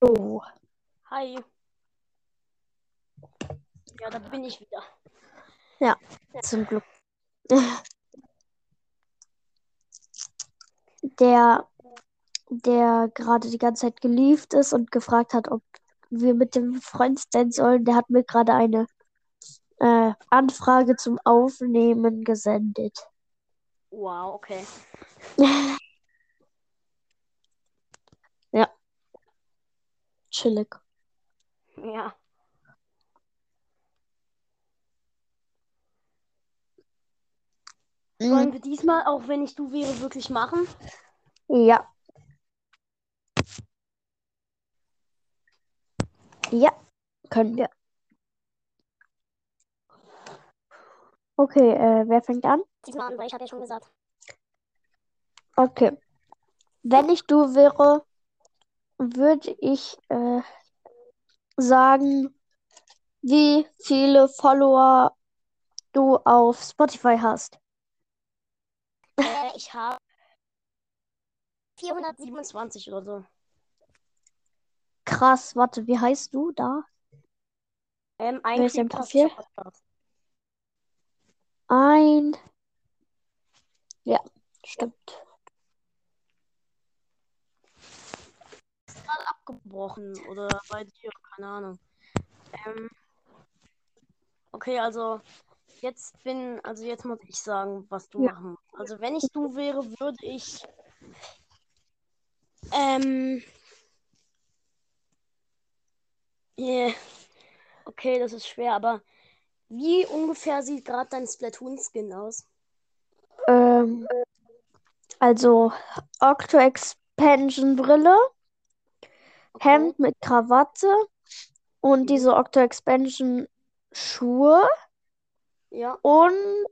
Oh. Hi. Ja, da bin ich wieder. Zum Glück. Der, der gerade die ganze Zeit gelieft ist und gefragt hat, ob wir mit dem Freund sein sollen, der hat mir gerade eine äh, Anfrage zum Aufnehmen gesendet. Wow, okay. Chillig. Ja. Mm, Wollen wir diesmal, auch wenn ich du wäre, wirklich machen? Ja. Ja, können wir. Okay, äh, wer fängt an? Diesmal an, weil ich habe ja schon gesagt. Okay. Wenn ich du wäre, würde ich äh, sagen, wie viele Follower du auf Spotify hast. Äh, ich habe 427 oder so. Krass, warte, wie heißt du da? Ähm, ein Creeptastischer Profil? Ein. Ja, stimmt. Gerade abgebrochen oder bei dir, keine Ahnung. Ähm, okay, also jetzt bin, also jetzt muss ich sagen, was du Ja. machen musst. Also wenn ich du wäre, würde ich ähm yeah. Okay, das ist schwer, aber wie ungefähr sieht gerade dein Splatoon-Skin aus? Ähm, also Octo Expansion Brille. Hemd mit Krawatte und Mhm. diese Octo Expansion Schuhe Ja, und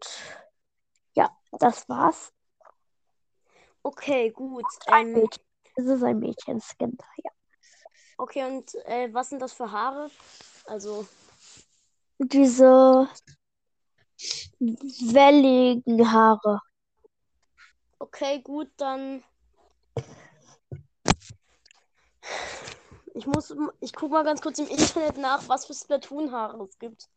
ja, das war's. okay, gut. Ein Ähm, Mädchen. Es ist ein Mädchenskin. Ja. okay, und äh, was sind das für Haare? Also, Diese welligen Haare. okay, gut, dann. Ich muss, ich guck mal ganz kurz im Internet nach, was für Splatoon-Haare es gibt.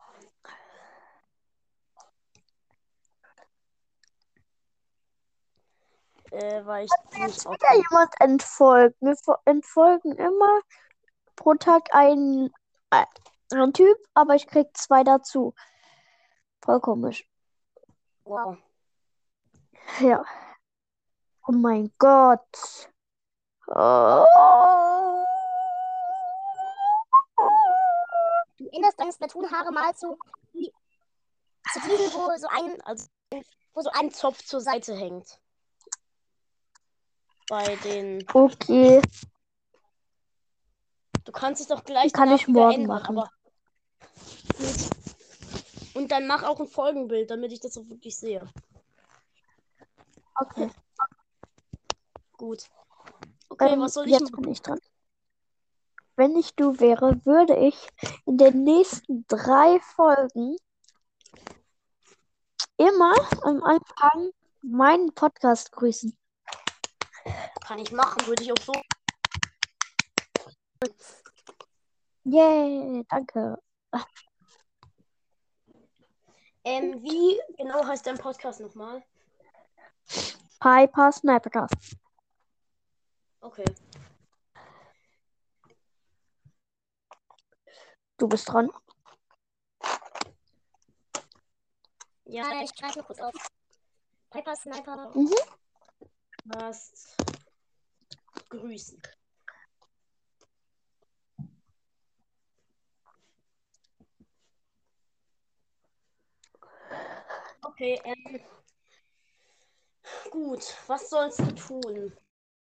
Äh, weil ich die nicht Wieder jemand entfolgt. Wir fo- entfolgen immer pro Tag ein, ein, ein Typ, aber ich krieg zwei dazu. Voll komisch. Wow. Ja. Oh mein Gott. Oh. Du änderst deine Splatoon-Haare mal zu, zu diesen, wo so ein, also, wo so ein Zopf zur Seite hängt. Bei den. Okay. Du kannst es doch gleich Kann ich morgen ändern, machen. aber. Und dann mach auch ein Folgenbild, damit ich das auch wirklich sehe. Okay. Gut. Okay, Ähm, was soll ich jetzt machen? bin ich dran. Wenn ich du wäre, würde ich in den nächsten drei Folgen immer am Anfang meinen Podcast grüßen. Kann ich machen, würde ich auch so. Yay, danke. Ähm, wie genau heißt dein Podcast nochmal? Piper Snipercast. Okay. Du bist dran. Ja, ich nur kurz auf. Piper Sniper. Mhm. Hast grüßen. Okay, ähm. Gut, was sollst du tun?